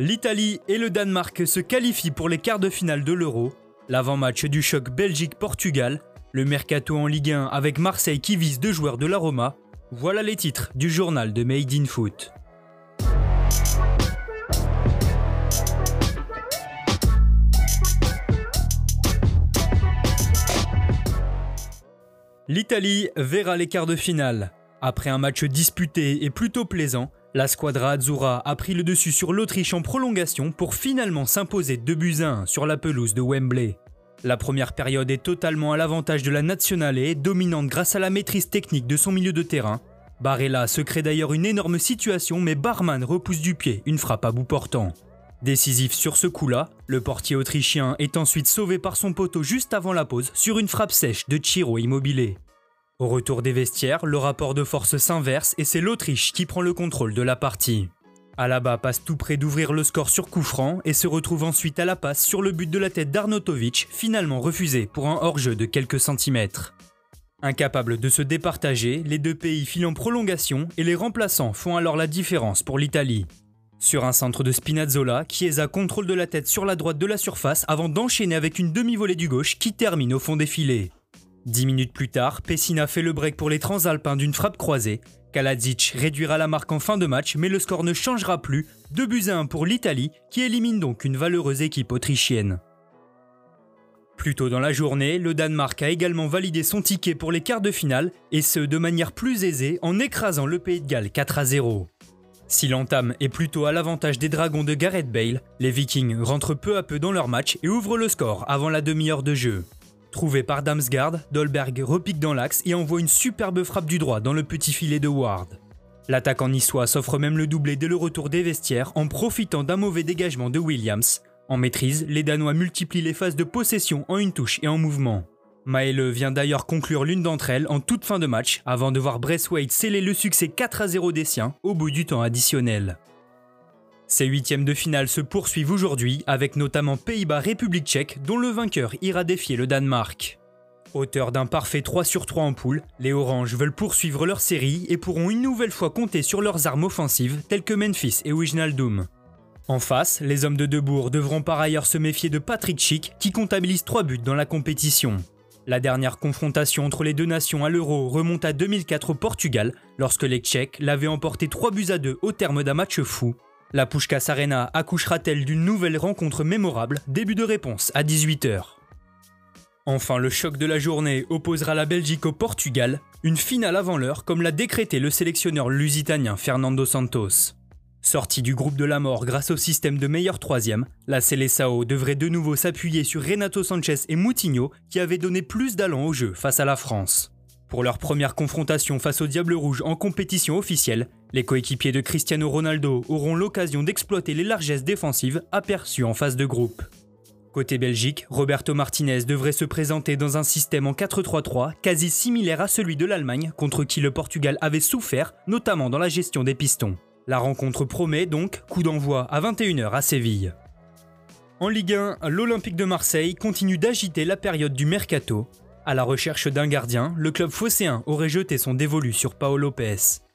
L'Italie et le Danemark se qualifient pour les quarts de finale de l'Euro. L'avant-match du choc Belgique-Portugal. Le mercato en Ligue 1 avec Marseille qui vise deux joueurs de la Roma. Voilà les titres du journal de Made in Foot. L'Italie verra les quarts de finale. Après un match disputé et plutôt plaisant, la squadra Azzurra a pris le dessus sur l'Autriche en prolongation pour finalement s'imposer 2 buts 1 sur la pelouse de Wembley. La première période est totalement à l'avantage de la Nationale et dominante grâce à la maîtrise technique de son milieu de terrain. Barella se crée d'ailleurs une énorme situation mais Barman repousse du pied une frappe à bout portant. Décisif sur ce coup-là, le portier autrichien est ensuite sauvé par son poteau juste avant la pause sur une frappe sèche de Chiro Immobilier. Au retour des vestiaires, le rapport de force s'inverse et c'est l'Autriche qui prend le contrôle de la partie. Alaba passe tout près d'ouvrir le score sur coup et se retrouve ensuite à la passe sur le but de la tête d'Arnautovic, finalement refusé pour un hors-jeu de quelques centimètres. Incapables de se départager, les deux pays filent en prolongation et les remplaçants font alors la différence pour l'Italie. Sur un centre de Spinazzola, Chiesa contrôle de la tête sur la droite de la surface avant d'enchaîner avec une demi-volée du gauche qui termine au fond des filets. Dix minutes plus tard, Pessina fait le break pour les Transalpins d'une frappe croisée. Kaladzic réduira la marque en fin de match, mais le score ne changera plus. 2 buts à 1 pour l'Italie, qui élimine donc une valeureuse équipe autrichienne. Plus tôt dans la journée, le Danemark a également validé son ticket pour les quarts de finale, et ce de manière plus aisée en écrasant le Pays de Galles 4 à 0. Si l'entame est plutôt à l'avantage des Dragons de Gareth Bale, les Vikings rentrent peu à peu dans leur match et ouvrent le score avant la demi-heure de jeu. Trouvé par Damsgaard, Dolberg repique dans l'axe et envoie une superbe frappe du droit dans le petit filet de Ward. L'attaquant niçois s'offre même le doublé dès le retour des vestiaires en profitant d'un mauvais dégagement de Williams. En maîtrise, les Danois multiplient les phases de possession en une touche et en mouvement. Maele vient d'ailleurs conclure l'une d'entre elles en toute fin de match avant de voir Braithwaite sceller le succès 4 à 0 des siens au bout du temps additionnel. Ces huitièmes de finale se poursuivent aujourd'hui avec notamment Pays-Bas-République tchèque dont le vainqueur ira défier le Danemark. Auteur d'un parfait 3 sur 3 en poule, les Oranges veulent poursuivre leur série et pourront une nouvelle fois compter sur leurs armes offensives telles que Memphis et Wijnaldum. En face, les hommes de Debourg devront par ailleurs se méfier de Patrick Schick qui comptabilise 3 buts dans la compétition. La dernière confrontation entre les deux nations à l'Euro remonte à 2004 au Portugal, lorsque les Tchèques l'avaient emporté 3 buts à 2 au terme d'un match fou. La Pushkas Arena accouchera-t-elle d'une nouvelle rencontre mémorable? Début de réponse à 18h. Enfin, le choc de la journée opposera la Belgique au Portugal, une finale avant l'heure comme l'a décrété le sélectionneur lusitanien Fernando Santos. Sorti du groupe de la mort grâce au système de meilleur troisième, la Seleção devrait de nouveau s'appuyer sur Renato Sanchez et Moutinho qui avaient donné plus d'allant au jeu face à la France. Pour leur première confrontation face au Diable Rouge en compétition officielle, les coéquipiers de Cristiano Ronaldo auront l'occasion d'exploiter les largesses défensives aperçues en phase de groupe. Côté Belgique, Roberto Martinez devrait se présenter dans un système en 4-3-3 quasi similaire à celui de l'Allemagne contre qui le Portugal avait souffert, notamment dans la gestion des pistons. La rencontre promet donc coup d'envoi à 21h à Séville. En Ligue 1, l'Olympique de Marseille continue d'agiter la période du mercato. À la recherche d'un gardien, le club phocéen aurait jeté son dévolu sur Paolo Lopez.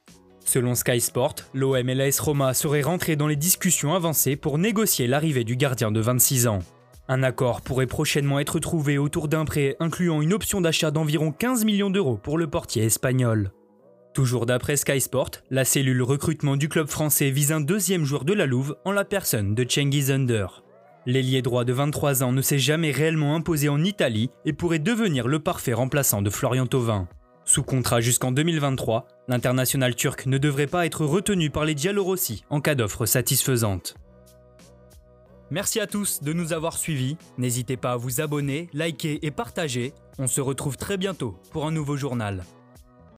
Selon Sky Sport, l'OM et l'AS Roma seraient rentrés dans les discussions avancées pour négocier l'arrivée du gardien de 26 ans. Un accord pourrait prochainement être trouvé autour d'un prêt incluant une option d'achat d'environ 15 millions d'euros pour le portier espagnol. Toujours d'après Sky Sport, la cellule recrutement du club français vise un deuxième joueur de la Louve en la personne de Cengiz Under. L'ailier droit de 23 ans ne s'est jamais réellement imposé en Italie et pourrait devenir le parfait remplaçant de Florian Thauvin. Sous contrat jusqu'en 2023, l'international turc ne devrait pas être retenu par les Giallorossi en cas d'offre satisfaisante. Merci à tous de nous avoir suivis. N'hésitez pas à vous abonner, liker et partager. On se retrouve très bientôt pour un nouveau journal.